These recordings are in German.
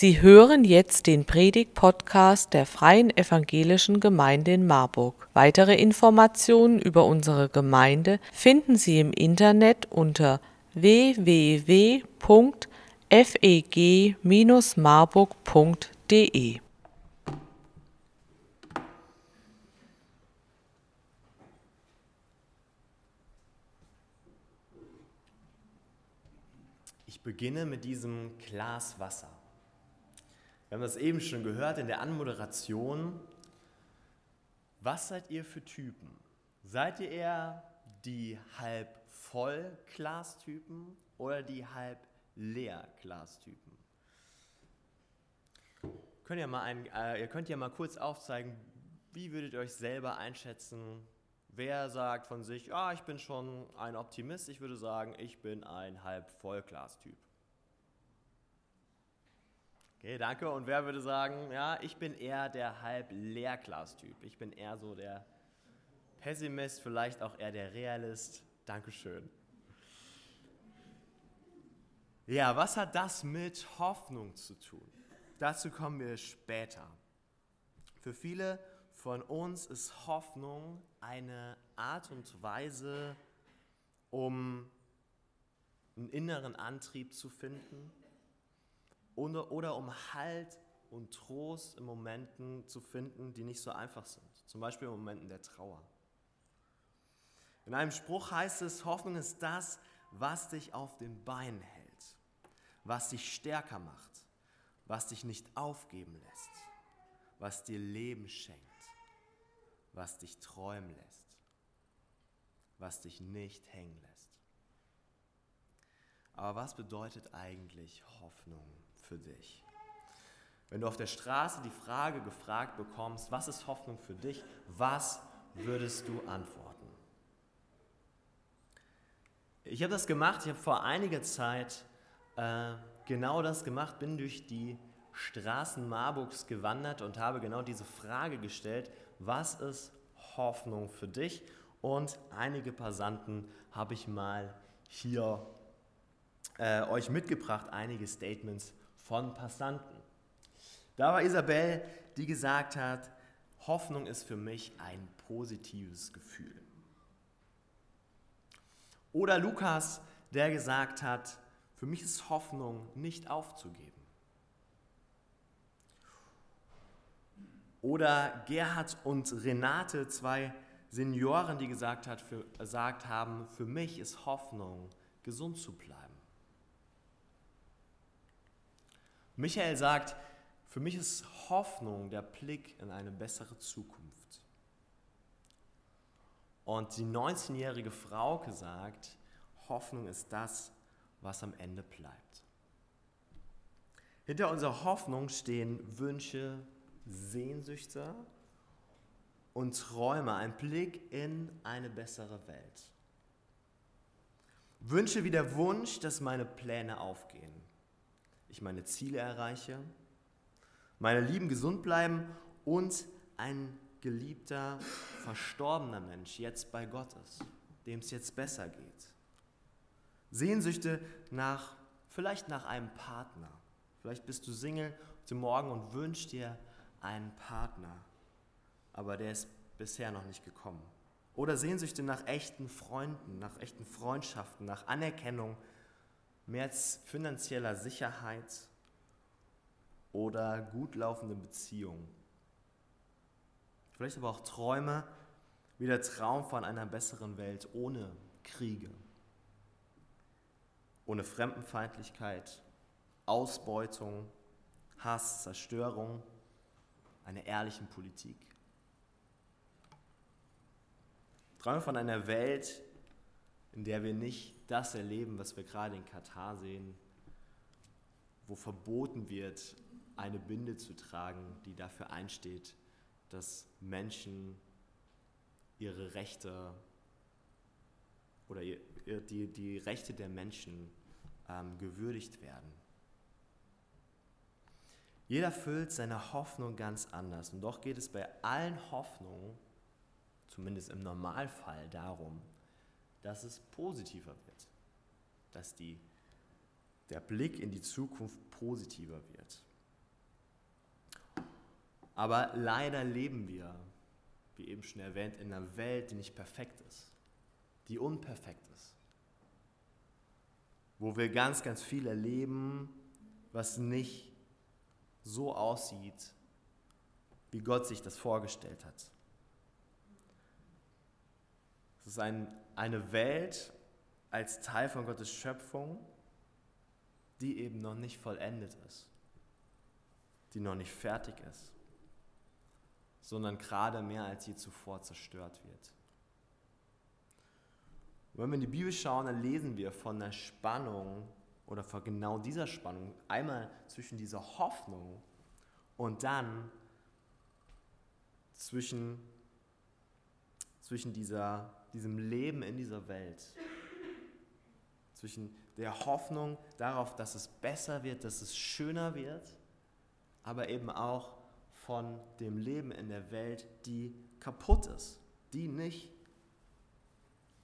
Sie hören jetzt den Predig-Podcast der Freien Evangelischen Gemeinde in Marburg. Weitere Informationen über unsere Gemeinde finden Sie im Internet unter www.feg-marburg.de. Ich beginne mit diesem Glas Wasser. Wir haben das eben schon gehört in der Anmoderation. Was seid ihr für Typen? Seid ihr eher die halb voll Glastypen oder die halb leer Glastypen? Könnt ihr, mal ein, äh, ihr könnt ja mal kurz aufzeigen, wie würdet ihr euch selber einschätzen? Wer sagt von sich, ah, ich bin schon ein Optimist? Ich würde sagen, ich bin ein halb voll Glastyp. Okay, danke. Und wer würde sagen, ja, ich bin eher der halb Leerglas-Typ. Ich bin eher so der Pessimist, vielleicht auch eher der Realist. Dankeschön. Ja, was hat das mit Hoffnung zu tun? Dazu kommen wir später. Für viele von uns ist Hoffnung eine Art und Weise, um einen inneren Antrieb zu finden, oder, oder um Halt und Trost in Momenten zu finden, die nicht so einfach sind. Zum Beispiel in Momenten der Trauer. In einem Spruch heißt es, Hoffnung ist das, was dich auf den Beinen hält, was dich stärker macht, was dich nicht aufgeben lässt, was dir Leben schenkt, was dich träumen lässt, was dich nicht hängen lässt. Aber was bedeutet eigentlich Hoffnung? Für dich? Wenn du auf der Straße die Frage gefragt bekommst, was ist Hoffnung für dich, was würdest du antworten? Ich habe das gemacht, ich habe vor einiger Zeit äh, genau das gemacht, bin durch die Straßen Marburgs gewandert und habe genau diese Frage gestellt, was ist Hoffnung für dich? Und einige Passanten habe ich mal hier äh, euch mitgebracht, einige Statements von Passanten. Da war Isabel, die gesagt hat, Hoffnung ist für mich ein positives Gefühl. Oder Lukas, der gesagt hat, für mich ist Hoffnung nicht aufzugeben. Oder Gerhard und Renate, zwei Senioren, die gesagt, hat, für, gesagt haben, für mich ist Hoffnung, gesund zu bleiben. Michael sagt, für mich ist Hoffnung der Blick in eine bessere Zukunft. Und die 19-jährige Frauke sagt, Hoffnung ist das, was am Ende bleibt. Hinter unserer Hoffnung stehen Wünsche, Sehnsüchte und Träume, ein Blick in eine bessere Welt. Wünsche wie der Wunsch, dass meine Pläne aufgehen ich meine Ziele erreiche, meine Lieben gesund bleiben und ein geliebter, verstorbener Mensch jetzt bei Gott ist, dem es jetzt besser geht. Sehnsüchte nach, vielleicht nach einem Partner. Vielleicht bist du Single heute Morgen und wünschst dir einen Partner, aber der ist bisher noch nicht gekommen. Oder Sehnsüchte nach echten Freunden, nach echten Freundschaften, nach Anerkennung, mehr finanzieller Sicherheit oder gut laufende Beziehungen. Vielleicht aber auch Träume wie der Traum von einer besseren Welt ohne Kriege, ohne Fremdenfeindlichkeit, Ausbeutung, Hass, Zerstörung, einer ehrlichen Politik. Träume von einer Welt, in der wir nicht das erleben, was wir gerade in Katar sehen, wo verboten wird, eine Binde zu tragen, die dafür einsteht, dass Menschen ihre Rechte oder die, die Rechte der Menschen ähm, gewürdigt werden. Jeder füllt seine Hoffnung ganz anders und doch geht es bei allen Hoffnungen, zumindest im Normalfall, darum, dass es positiver wird, dass die, der Blick in die Zukunft positiver wird. Aber leider leben wir, wie eben schon erwähnt, in einer Welt, die nicht perfekt ist, die unperfekt ist. Wo wir ganz, ganz viel erleben, was nicht so aussieht, wie Gott sich das vorgestellt hat. Es ist ein, eine Welt als Teil von Gottes Schöpfung, die eben noch nicht vollendet ist, die noch nicht fertig ist, sondern gerade mehr als je zuvor zerstört wird. Und wenn wir in die Bibel schauen, dann lesen wir von der Spannung oder von genau dieser Spannung, einmal zwischen dieser Hoffnung und dann zwischen, zwischen dieser, diesem Leben in dieser Welt, zwischen der Hoffnung darauf, dass es besser wird, dass es schöner wird, aber eben auch von dem Leben in der Welt, die kaputt ist, die nicht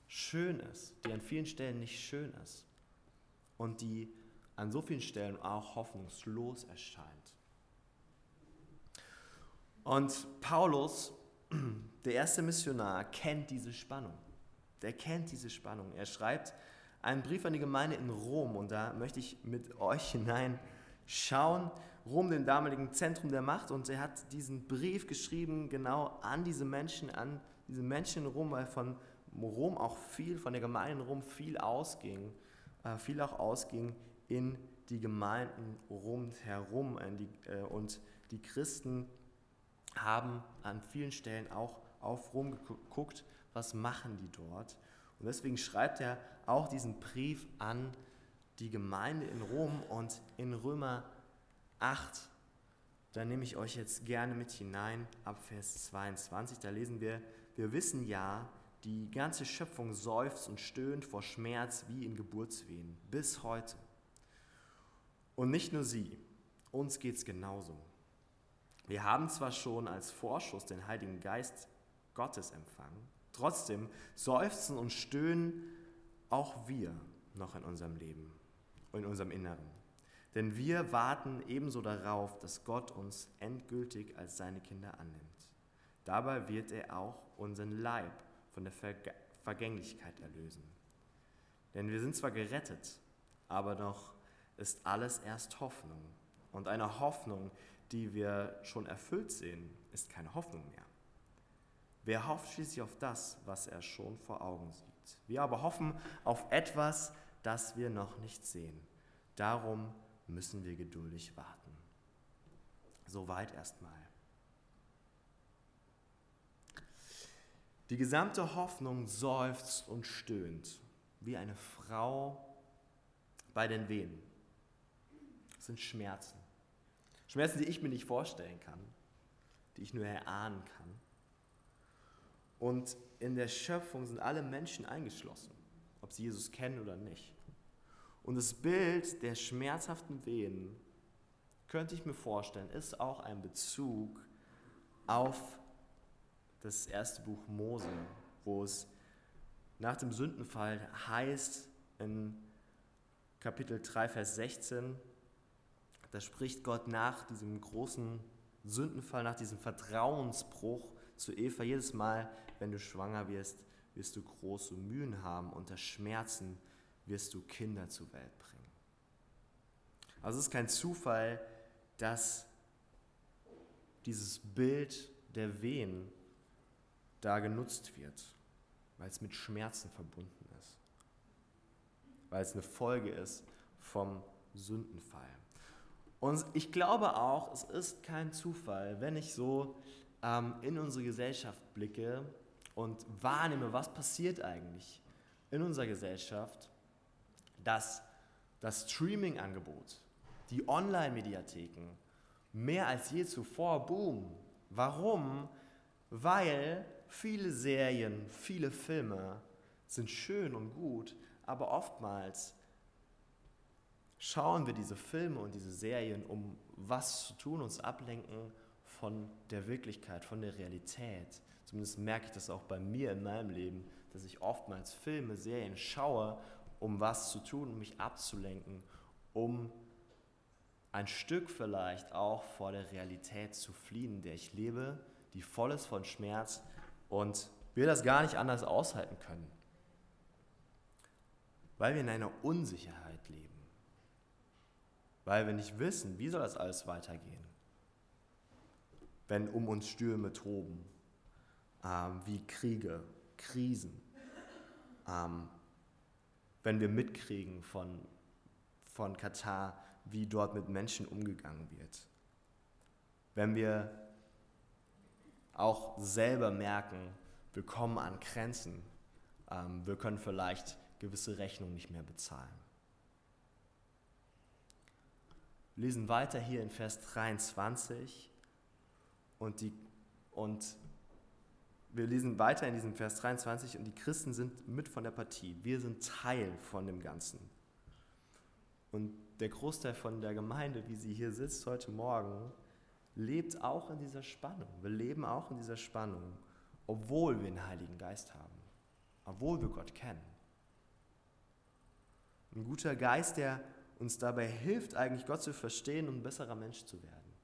schön ist, die an vielen Stellen nicht schön ist und die an so vielen Stellen auch hoffnungslos erscheint. Und Paulus, der erste Missionar, kennt diese Spannung. Der kennt diese Spannung. Er schreibt einen Brief an die Gemeinde in Rom und da möchte ich mit euch hineinschauen. Rom, dem damaligen Zentrum der Macht, und er hat diesen Brief geschrieben genau an diese Menschen, an diese Menschen in Rom, weil von Rom auch viel, von der Gemeinde in Rom viel ausging, äh, viel auch ausging in die Gemeinden rundherum. Äh, äh, und die Christen haben an vielen Stellen auch auf Rom geguckt, was machen die dort. Und deswegen schreibt er auch diesen Brief an die Gemeinde in Rom und in Römer 8, da nehme ich euch jetzt gerne mit hinein, ab Vers 22, da lesen wir, wir wissen ja, die ganze Schöpfung seufzt und stöhnt vor Schmerz wie in Geburtswehen, bis heute. Und nicht nur sie, uns geht es genauso. Wir haben zwar schon als Vorschuss den Heiligen Geist Gottes empfangen, trotzdem seufzen und stöhnen auch wir noch in unserem Leben, in unserem Inneren. Denn wir warten ebenso darauf, dass Gott uns endgültig als seine Kinder annimmt. Dabei wird er auch unseren Leib von der Vergänglichkeit erlösen. Denn wir sind zwar gerettet, aber doch ist alles erst Hoffnung. Und eine Hoffnung, die wir schon erfüllt sehen, ist keine Hoffnung mehr. Wer hofft schließlich auf das, was er schon vor Augen sieht? Wir aber hoffen auf etwas, das wir noch nicht sehen. Darum müssen wir geduldig warten. Soweit erstmal. Die gesamte Hoffnung seufzt und stöhnt, wie eine Frau bei den Wehen. Das sind Schmerzen. Schmerzen, die ich mir nicht vorstellen kann, die ich nur erahnen kann. Und in der Schöpfung sind alle Menschen eingeschlossen, ob sie Jesus kennen oder nicht. Und das Bild der schmerzhaften Wehen, könnte ich mir vorstellen, ist auch ein Bezug auf das erste Buch Mose, wo es nach dem Sündenfall heißt in Kapitel 3, Vers 16, da spricht Gott nach diesem großen Sündenfall, nach diesem Vertrauensbruch zu Eva, jedes Mal, wenn du schwanger wirst, wirst du große Mühen haben, unter Schmerzen wirst du Kinder zur Welt bringen. Also es ist kein Zufall, dass dieses Bild der Wehen da genutzt wird, weil es mit Schmerzen verbunden ist, weil es eine Folge ist vom Sündenfall. Und ich glaube auch, es ist kein Zufall, wenn ich so ähm, in unsere Gesellschaft blicke und wahrnehme, was passiert eigentlich in unserer Gesellschaft, dass das Streaming-Angebot, die Online-Mediatheken mehr als je zuvor boomen. Warum? Weil viele Serien, viele Filme sind schön und gut, aber oftmals schauen wir diese Filme und diese Serien, um was zu tun, uns ablenken von der Wirklichkeit, von der Realität. Zumindest merke ich das auch bei mir in meinem Leben, dass ich oftmals Filme, Serien schaue, um was zu tun, um mich abzulenken, um ein Stück vielleicht auch vor der Realität zu fliehen, in der ich lebe, die voll ist von Schmerz und wir das gar nicht anders aushalten können. Weil wir in einer Unsicherheit leben. Weil wir nicht wissen, wie soll das alles weitergehen. Wenn um uns Stürme toben, ähm, wie Kriege, Krisen, ähm, wenn wir mitkriegen von, von Katar, wie dort mit Menschen umgegangen wird. Wenn wir auch selber merken, wir kommen an Grenzen, ähm, wir können vielleicht gewisse Rechnungen nicht mehr bezahlen. Wir lesen weiter hier in Vers 23 und, die, und wir lesen weiter in diesem Vers 23 und die Christen sind mit von der Partie. Wir sind Teil von dem Ganzen. Und der Großteil von der Gemeinde, wie sie hier sitzt heute Morgen, lebt auch in dieser Spannung. Wir leben auch in dieser Spannung, obwohl wir den Heiligen Geist haben, obwohl wir Gott kennen. Ein guter Geist, der uns dabei hilft, eigentlich Gott zu verstehen und ein besserer Mensch zu werden.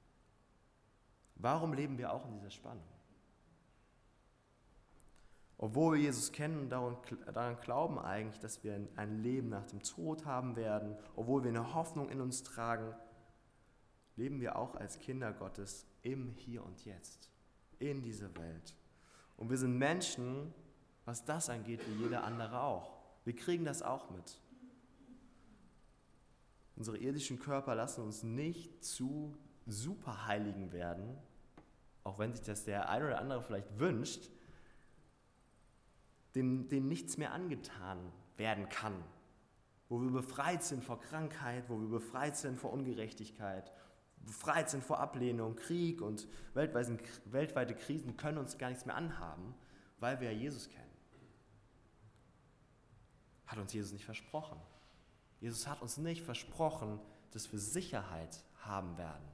Warum leben wir auch in dieser Spannung? Obwohl wir Jesus kennen und daran glauben eigentlich, dass wir ein Leben nach dem Tod haben werden, obwohl wir eine Hoffnung in uns tragen, leben wir auch als Kinder Gottes im Hier und Jetzt, in dieser Welt. Und wir sind Menschen, was das angeht, wie jeder andere auch. Wir kriegen das auch mit. Unsere irdischen Körper lassen uns nicht zu Superheiligen werden, auch wenn sich das der eine oder andere vielleicht wünscht, dem, dem nichts mehr angetan werden kann, wo wir befreit sind vor Krankheit, wo wir befreit sind vor Ungerechtigkeit, befreit sind vor Ablehnung, Krieg und weltweite Krisen können uns gar nichts mehr anhaben, weil wir ja Jesus kennen. Hat uns Jesus nicht versprochen. Jesus hat uns nicht versprochen, dass wir Sicherheit haben werden.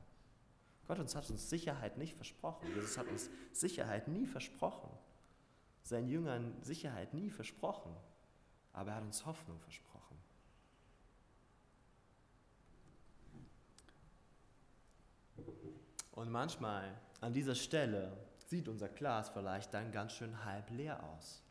Gott uns hat uns Sicherheit nicht versprochen. Jesus hat uns Sicherheit nie versprochen. Seinen Jüngern Sicherheit nie versprochen. Aber er hat uns Hoffnung versprochen. Und manchmal an dieser Stelle sieht unser Glas vielleicht dann ganz schön halb leer aus.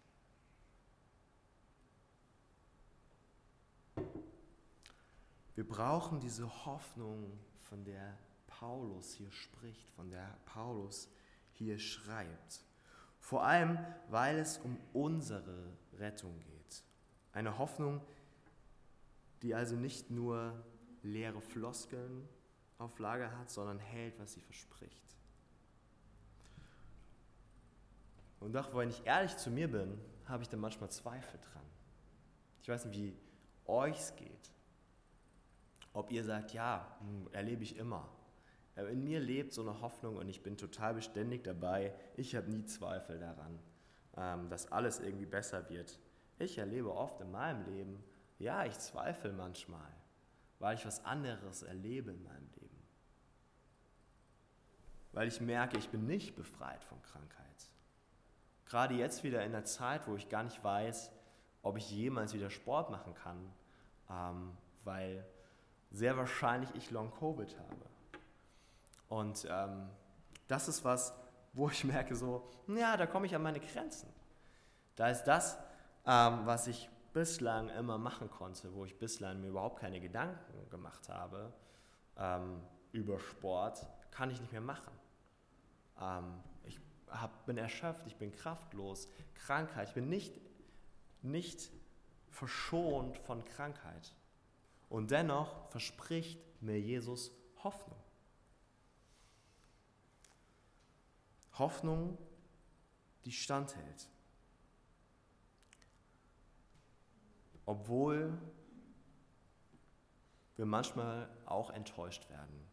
Wir brauchen diese Hoffnung, von der Paulus hier spricht, von der Paulus hier schreibt. Vor allem, weil es um unsere Rettung geht. Eine Hoffnung, die also nicht nur leere Floskeln auf Lager hat, sondern hält, was sie verspricht. Und doch, wenn ich ehrlich zu mir bin, habe ich da manchmal Zweifel dran. Ich weiß nicht, wie euch es geht. Ob ihr sagt, ja, hm, erlebe ich immer. In mir lebt so eine Hoffnung und ich bin total beständig dabei. Ich habe nie Zweifel daran, ähm, dass alles irgendwie besser wird. Ich erlebe oft in meinem Leben, ja, ich zweifle manchmal, weil ich was anderes erlebe in meinem Leben. Weil ich merke, ich bin nicht befreit von Krankheit. Gerade jetzt wieder in der Zeit, wo ich gar nicht weiß, ob ich jemals wieder Sport machen kann, ähm, weil sehr wahrscheinlich ich Long-Covid habe. Und ähm, das ist was, wo ich merke, so, ja, da komme ich an meine Grenzen. Da ist das, ähm, was ich bislang immer machen konnte, wo ich bislang mir überhaupt keine Gedanken gemacht habe ähm, über Sport, kann ich nicht mehr machen. Ähm, ich hab, bin erschöpft, ich bin kraftlos, Krankheit, ich bin nicht, nicht verschont von Krankheit. Und dennoch verspricht mir Jesus Hoffnung. Hoffnung, die standhält. Obwohl wir manchmal auch enttäuscht werden.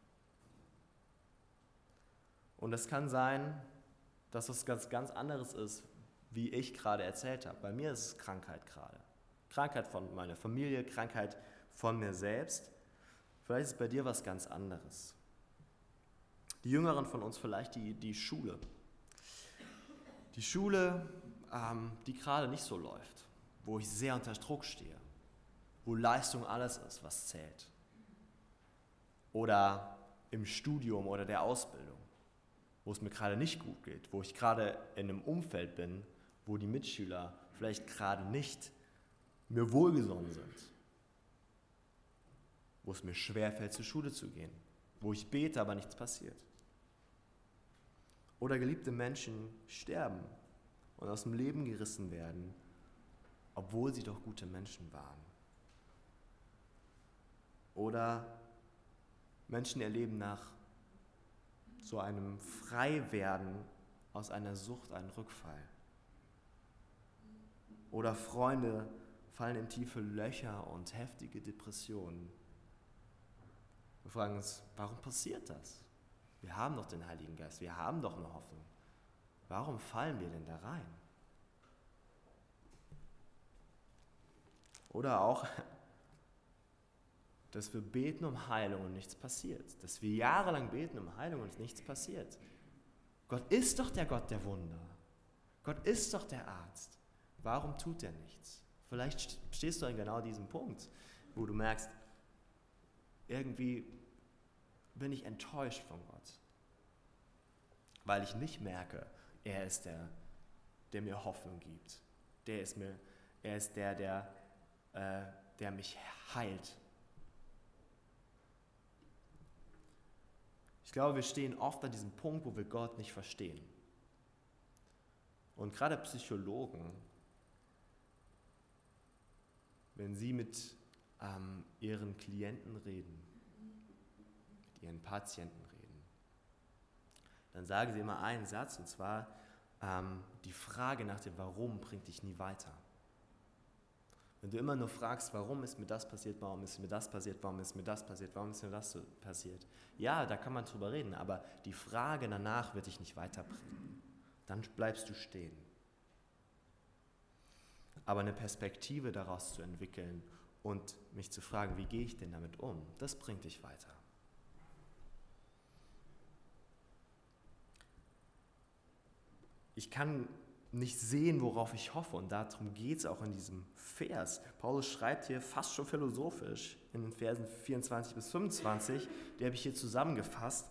Und es kann sein, dass es ganz, ganz anderes ist, wie ich gerade erzählt habe. Bei mir ist es Krankheit gerade. Krankheit von meiner Familie, Krankheit von mir selbst. Vielleicht ist bei dir was ganz anderes. Die Jüngeren von uns vielleicht die, die Schule. Die Schule, ähm, die gerade nicht so läuft, wo ich sehr unter Druck stehe, wo Leistung alles ist, was zählt. oder im Studium oder der Ausbildung, wo es mir gerade nicht gut geht, wo ich gerade in einem Umfeld bin, wo die Mitschüler vielleicht gerade nicht mir wohlgesonnen sind, wo es mir schwerfällt, zur Schule zu gehen, wo ich bete, aber nichts passiert. Oder geliebte Menschen sterben und aus dem Leben gerissen werden, obwohl sie doch gute Menschen waren. Oder Menschen erleben nach so einem Freiwerden aus einer Sucht einen Rückfall. Oder Freunde fallen in tiefe Löcher und heftige Depressionen. Wir fragen uns, warum passiert das? Wir haben doch den Heiligen Geist, wir haben doch eine Hoffnung. Warum fallen wir denn da rein? Oder auch, dass wir beten um Heilung und nichts passiert. Dass wir jahrelang beten um Heilung und nichts passiert. Gott ist doch der Gott der Wunder. Gott ist doch der Arzt. Warum tut er nichts? Vielleicht stehst du an genau diesem Punkt, wo du merkst, irgendwie bin ich enttäuscht von Gott, weil ich nicht merke, er ist der, der mir Hoffnung gibt. Der ist mir, er ist der, der, äh, der mich heilt. Ich glaube, wir stehen oft an diesem Punkt, wo wir Gott nicht verstehen. Und gerade Psychologen, wenn sie mit ähm, ihren Klienten reden, mit ihren Patienten reden, dann sagen sie immer einen Satz, und zwar, ähm, die Frage nach dem Warum bringt dich nie weiter. Wenn du immer nur fragst, warum ist mir das passiert, warum ist mir das passiert, warum ist mir das passiert, warum ist mir das passiert, ja, da kann man drüber reden, aber die Frage danach wird dich nicht weiterbringen. Dann bleibst du stehen. Aber eine Perspektive daraus zu entwickeln und mich zu fragen, wie gehe ich denn damit um, das bringt dich weiter. Ich kann nicht sehen, worauf ich hoffe. Und darum geht es auch in diesem Vers. Paulus schreibt hier fast schon philosophisch in den Versen 24 bis 25. Die habe ich hier zusammengefasst.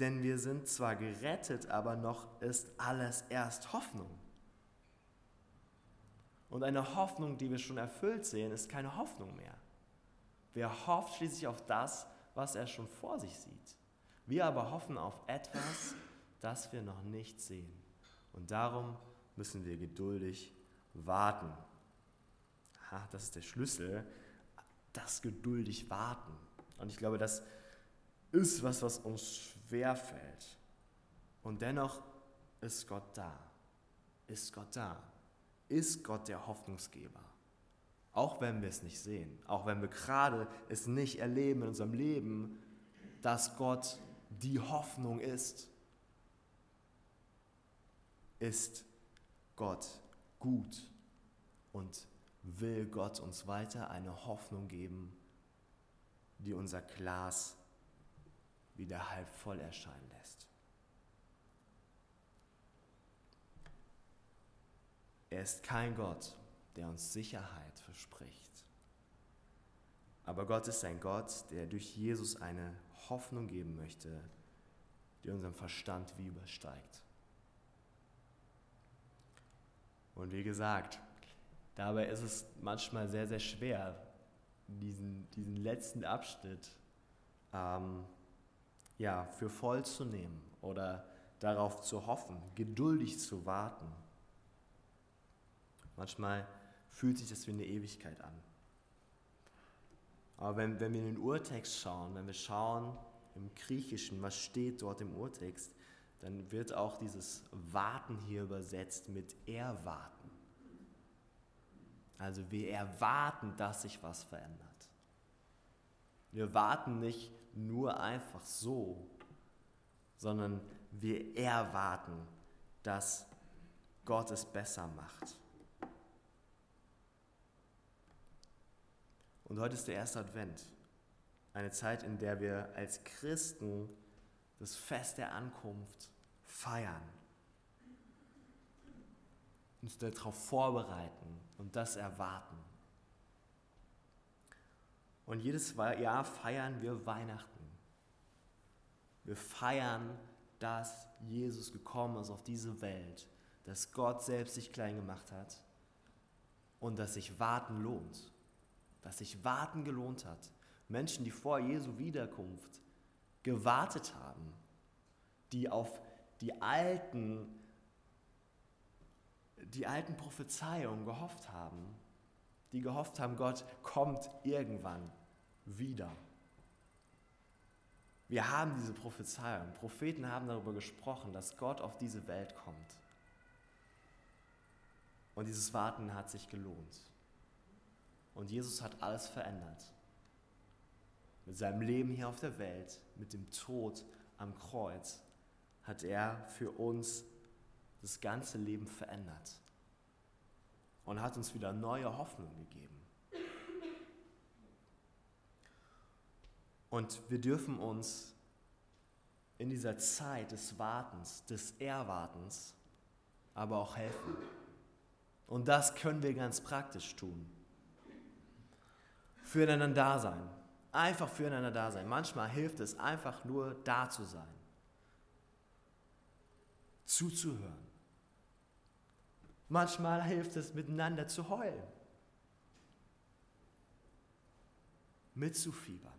Denn wir sind zwar gerettet, aber noch ist alles erst Hoffnung. Und eine Hoffnung, die wir schon erfüllt sehen, ist keine Hoffnung mehr. Wer hofft schließlich auf das, was er schon vor sich sieht. Wir aber hoffen auf etwas, das wir noch nicht sehen. Und darum müssen wir geduldig warten. Aha, das ist der Schlüssel, das geduldig warten. Und ich glaube, das ist was, was uns schwer fällt. Und dennoch ist Gott da. Ist Gott da. Ist Gott der Hoffnungsgeber. Auch wenn wir es nicht sehen, auch wenn wir gerade es nicht erleben in unserem Leben, dass Gott die Hoffnung ist ist Gott gut und will Gott uns weiter eine Hoffnung geben, die unser Glas wieder halb voll erscheinen lässt. Er ist kein Gott, der uns Sicherheit verspricht. Aber Gott ist ein Gott, der durch Jesus eine Hoffnung geben möchte, die unseren Verstand wie übersteigt. Und wie gesagt, dabei ist es manchmal sehr, sehr schwer, diesen, diesen letzten Abschnitt ähm, ja, für voll zu nehmen oder darauf zu hoffen, geduldig zu warten. Manchmal fühlt sich das wie eine Ewigkeit an. Aber wenn, wenn wir in den Urtext schauen, wenn wir schauen im Griechischen, was steht dort im Urtext, dann wird auch dieses Warten hier übersetzt mit Erwarten. Also wir erwarten, dass sich was verändert. Wir warten nicht nur einfach so, sondern wir erwarten, dass Gott es besser macht. Und heute ist der erste Advent, eine Zeit, in der wir als Christen das Fest der Ankunft feiern, uns darauf vorbereiten und das erwarten. Und jedes Jahr feiern wir Weihnachten. Wir feiern, dass Jesus gekommen ist auf diese Welt, dass Gott selbst sich klein gemacht hat und dass sich Warten lohnt. Dass sich Warten gelohnt hat. Menschen, die vor Jesu Wiederkunft gewartet haben, die auf die alten, die alten Prophezeiungen gehofft haben, die gehofft haben, Gott kommt irgendwann wieder. Wir haben diese Prophezeiung. Propheten haben darüber gesprochen, dass Gott auf diese Welt kommt. Und dieses Warten hat sich gelohnt. Und Jesus hat alles verändert. Mit seinem Leben hier auf der Welt, mit dem Tod am Kreuz, hat er für uns das ganze Leben verändert und hat uns wieder neue Hoffnung gegeben. Und wir dürfen uns in dieser Zeit des Wartens, des Erwartens, aber auch helfen. Und das können wir ganz praktisch tun. Füreinander da sein. Einfach füreinander da sein. Manchmal hilft es einfach nur da zu sein. Zuzuhören. Manchmal hilft es miteinander zu heulen. Mitzufiebern.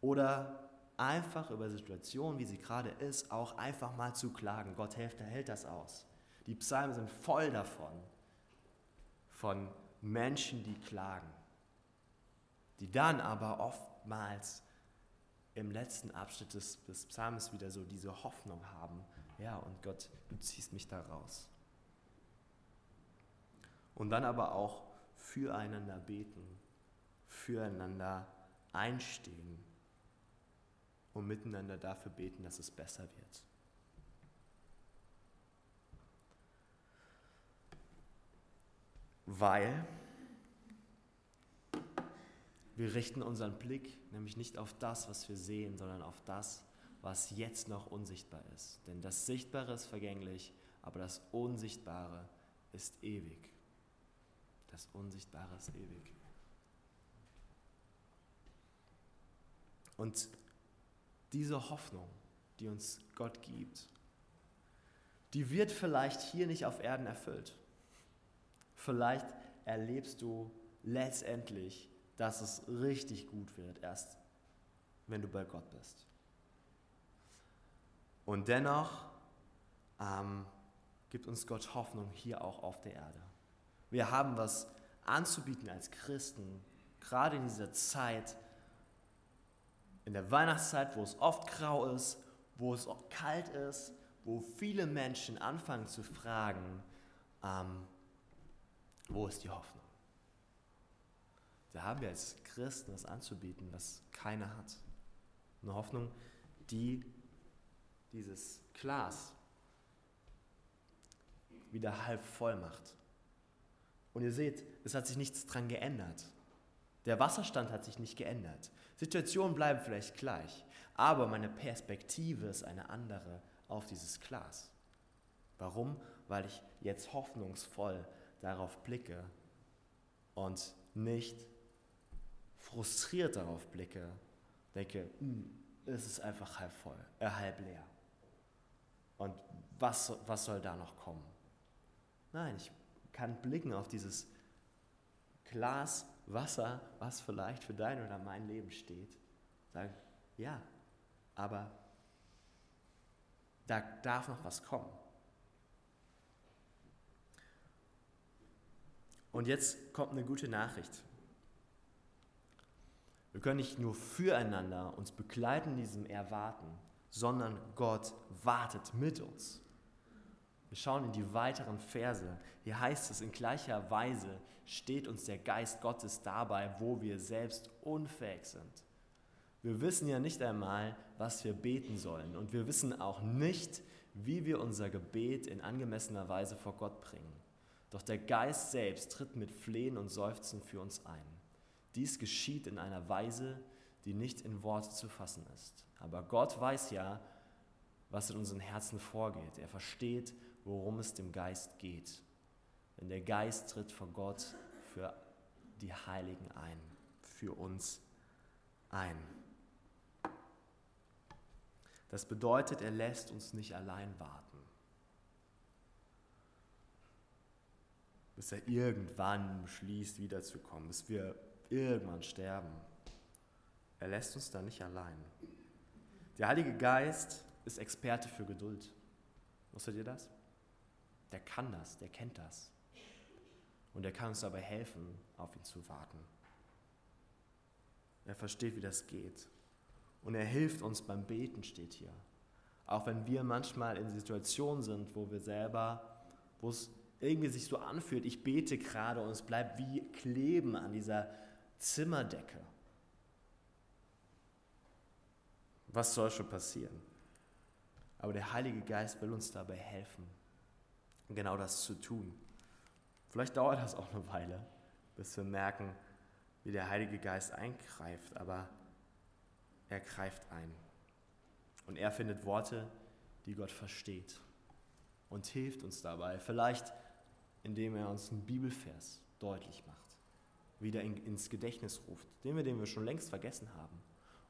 Oder einfach über Situationen, wie sie gerade ist, auch einfach mal zu klagen. Gott hilft, er hält das aus. Die Psalmen sind voll davon, von Menschen, die klagen, die dann aber oftmals im letzten Abschnitt des, des Psalms wieder so diese Hoffnung haben, ja, und Gott, du ziehst mich da raus. Und dann aber auch füreinander beten, füreinander einstehen und miteinander dafür beten, dass es besser wird. Weil wir richten unseren Blick nämlich nicht auf das, was wir sehen, sondern auf das, was jetzt noch unsichtbar ist. Denn das Sichtbare ist vergänglich, aber das Unsichtbare ist ewig. Das Unsichtbare ist ewig. Und diese Hoffnung, die uns Gott gibt, die wird vielleicht hier nicht auf Erden erfüllt. Vielleicht erlebst du letztendlich, dass es richtig gut wird, erst wenn du bei Gott bist. Und dennoch ähm, gibt uns Gott Hoffnung hier auch auf der Erde. Wir haben was anzubieten als Christen, gerade in dieser Zeit, in der Weihnachtszeit, wo es oft grau ist, wo es auch kalt ist, wo viele Menschen anfangen zu fragen, ähm, wo ist die Hoffnung? Da haben wir als Christen was anzubieten, was keiner hat. Eine Hoffnung, die dieses Glas wieder halb voll macht. Und ihr seht, es hat sich nichts dran geändert. Der Wasserstand hat sich nicht geändert. Situationen bleiben vielleicht gleich, aber meine Perspektive ist eine andere auf dieses Glas. Warum? Weil ich jetzt hoffnungsvoll darauf blicke und nicht frustriert darauf blicke, denke, hm, es ist einfach halb voll, äh, halb leer. Und was, was soll da noch kommen? Nein, ich kann blicken auf dieses Glas Wasser, was vielleicht für dein oder mein Leben steht. Sagen, ja, aber da darf noch was kommen. Und jetzt kommt eine gute Nachricht. Wir können nicht nur füreinander uns begleiten in diesem Erwarten, sondern Gott wartet mit uns. Wir schauen in die weiteren Verse. Hier heißt es, in gleicher Weise steht uns der Geist Gottes dabei, wo wir selbst unfähig sind. Wir wissen ja nicht einmal, was wir beten sollen und wir wissen auch nicht, wie wir unser Gebet in angemessener Weise vor Gott bringen. Doch der Geist selbst tritt mit Flehen und Seufzen für uns ein. Dies geschieht in einer Weise, die nicht in Worte zu fassen ist. Aber Gott weiß ja, was in unseren Herzen vorgeht. Er versteht, worum es dem Geist geht. Denn der Geist tritt vor Gott für die Heiligen ein, für uns ein. Das bedeutet, er lässt uns nicht allein warten. Bis er irgendwann beschließt, wiederzukommen, bis wir irgendwann sterben. Er lässt uns da nicht allein. Der Heilige Geist ist Experte für Geduld. Wusstet ihr das? Der kann das, der kennt das. Und er kann uns dabei helfen, auf ihn zu warten. Er versteht, wie das geht. Und er hilft uns beim Beten, steht hier. Auch wenn wir manchmal in Situationen sind, wo wir selber, wo es irgendwie sich so anfühlt, ich bete gerade und es bleibt wie kleben an dieser Zimmerdecke. Was soll schon passieren? Aber der Heilige Geist will uns dabei helfen, genau das zu tun. Vielleicht dauert das auch eine Weile, bis wir merken, wie der Heilige Geist eingreift, aber er greift ein. Und er findet Worte, die Gott versteht und hilft uns dabei. Vielleicht, indem er uns einen Bibelvers deutlich macht, wieder in, ins Gedächtnis ruft, den wir, den wir schon längst vergessen haben.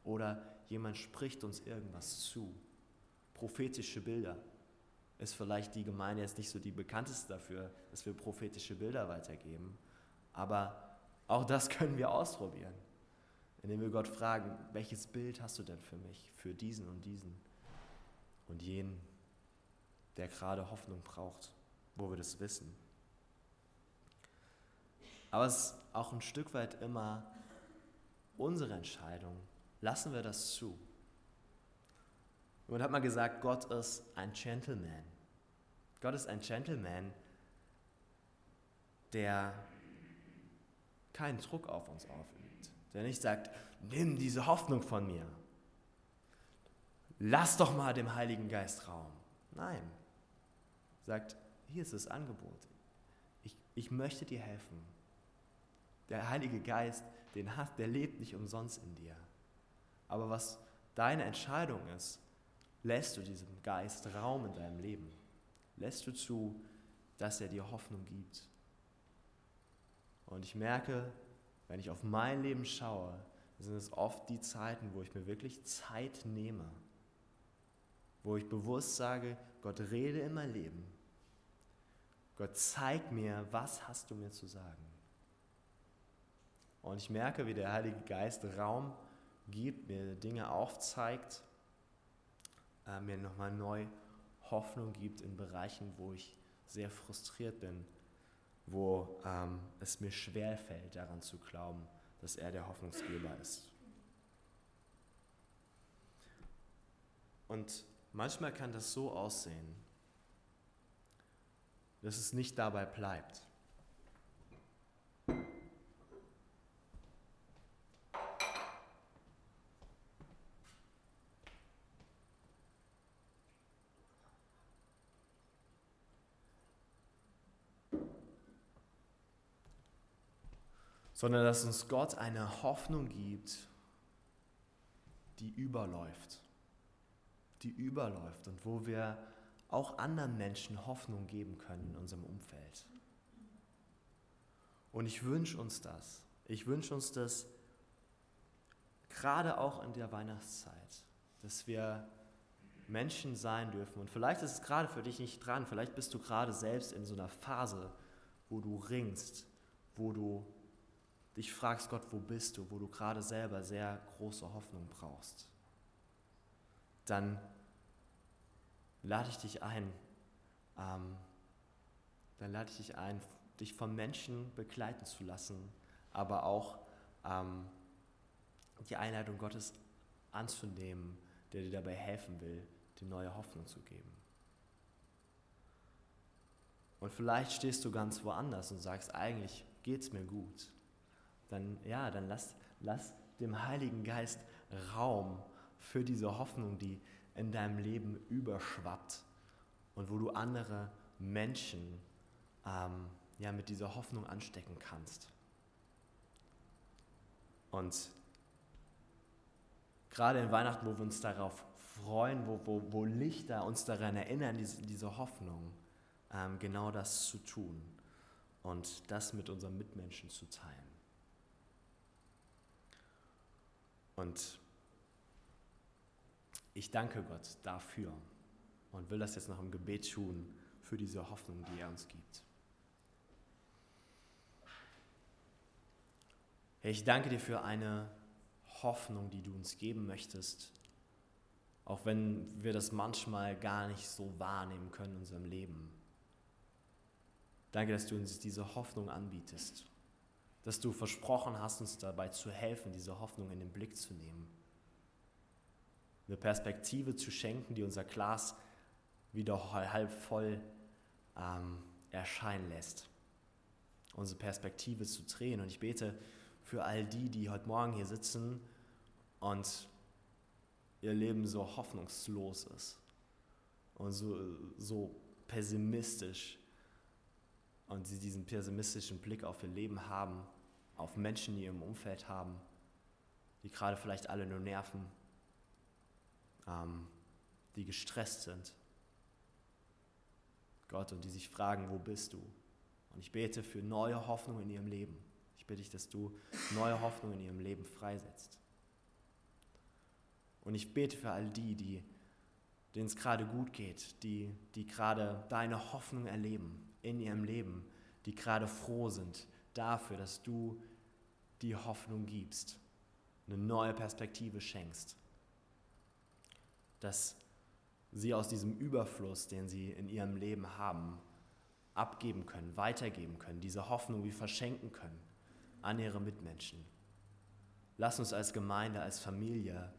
Oder jemand spricht uns irgendwas zu. Prophetische Bilder ist vielleicht die Gemeinde jetzt nicht so die bekannteste dafür, dass wir prophetische Bilder weitergeben. Aber auch das können wir ausprobieren indem wir Gott fragen, welches Bild hast du denn für mich, für diesen und diesen und jenen, der gerade Hoffnung braucht, wo wir das wissen. Aber es ist auch ein Stück weit immer unsere Entscheidung. Lassen wir das zu? Und hat mal gesagt, Gott ist ein Gentleman. Gott ist ein Gentleman, der keinen Druck auf uns aufübt der nicht sagt, nimm diese Hoffnung von mir. Lass doch mal dem Heiligen Geist Raum. Nein, sagt, hier ist das Angebot. Ich, ich möchte dir helfen. Der Heilige Geist, den hast, der lebt nicht umsonst in dir. Aber was deine Entscheidung ist, lässt du diesem Geist Raum in deinem Leben? Lässt du zu, dass er dir Hoffnung gibt? Und ich merke, wenn ich auf mein Leben schaue, sind es oft die Zeiten, wo ich mir wirklich Zeit nehme, wo ich bewusst sage, Gott rede in mein Leben. Gott zeig mir, was hast du mir zu sagen. Und ich merke, wie der Heilige Geist Raum gibt, mir Dinge aufzeigt, äh, mir nochmal neu Hoffnung gibt in Bereichen, wo ich sehr frustriert bin wo ähm, es mir schwer fällt, daran zu glauben, dass er der Hoffnungsgeber ist. Und manchmal kann das so aussehen, dass es nicht dabei bleibt. Sondern dass uns Gott eine Hoffnung gibt, die überläuft, die überläuft und wo wir auch anderen Menschen Hoffnung geben können in unserem Umfeld. Und ich wünsche uns das. Ich wünsche uns das gerade auch in der Weihnachtszeit, dass wir Menschen sein dürfen. Und vielleicht ist es gerade für dich nicht dran, vielleicht bist du gerade selbst in so einer Phase, wo du ringst, wo du dich fragst, Gott, wo bist du, wo du gerade selber sehr große Hoffnung brauchst, dann lade ich dich ein, ähm, dann lade ich dich ein, dich von Menschen begleiten zu lassen, aber auch ähm, die Einladung Gottes anzunehmen, der dir dabei helfen will, dir neue Hoffnung zu geben. Und vielleicht stehst du ganz woanders und sagst, eigentlich geht es mir gut dann ja, dann lass, lass dem Heiligen Geist Raum für diese Hoffnung, die in deinem Leben überschwappt und wo du andere Menschen ähm, ja, mit dieser Hoffnung anstecken kannst. Und gerade in Weihnachten, wo wir uns darauf freuen, wo, wo, wo Lichter uns daran erinnern, diese, diese Hoffnung, ähm, genau das zu tun und das mit unseren Mitmenschen zu teilen. Und ich danke Gott dafür und will das jetzt noch im Gebet tun für diese Hoffnung, die er uns gibt. Ich danke dir für eine Hoffnung, die du uns geben möchtest, auch wenn wir das manchmal gar nicht so wahrnehmen können in unserem Leben. Danke, dass du uns diese Hoffnung anbietest, dass du versprochen hast, uns dabei zu helfen, diese Hoffnung in den Blick zu nehmen. Eine Perspektive zu schenken, die unser Glas wieder halb voll ähm, erscheinen lässt. Unsere Perspektive zu drehen. Und ich bete für all die, die heute Morgen hier sitzen und ihr Leben so hoffnungslos ist und so, so pessimistisch und sie diesen pessimistischen Blick auf ihr Leben haben, auf Menschen in ihrem Umfeld haben, die gerade vielleicht alle nur nerven, ähm, die gestresst sind. Gott, und die sich fragen, wo bist du? Und ich bete für neue Hoffnung in ihrem Leben. Ich bitte dich, dass du neue Hoffnung in ihrem Leben freisetzt. Und ich bete für all die, die denen es gerade gut geht, die, die gerade deine Hoffnung erleben in ihrem Leben, die gerade froh sind dafür, dass du die Hoffnung gibst, eine neue Perspektive schenkst, dass sie aus diesem Überfluss, den sie in ihrem Leben haben, abgeben können, weitergeben können, diese Hoffnung wie verschenken können an ihre Mitmenschen. Lass uns als Gemeinde, als Familie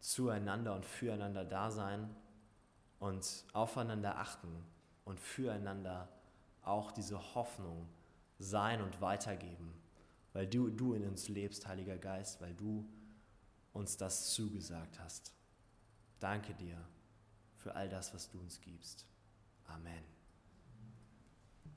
zueinander und füreinander da sein und aufeinander achten und füreinander auch diese Hoffnung sein und weitergeben, weil du, du in uns lebst, Heiliger Geist, weil du uns das zugesagt hast. Danke dir für all das, was du uns gibst.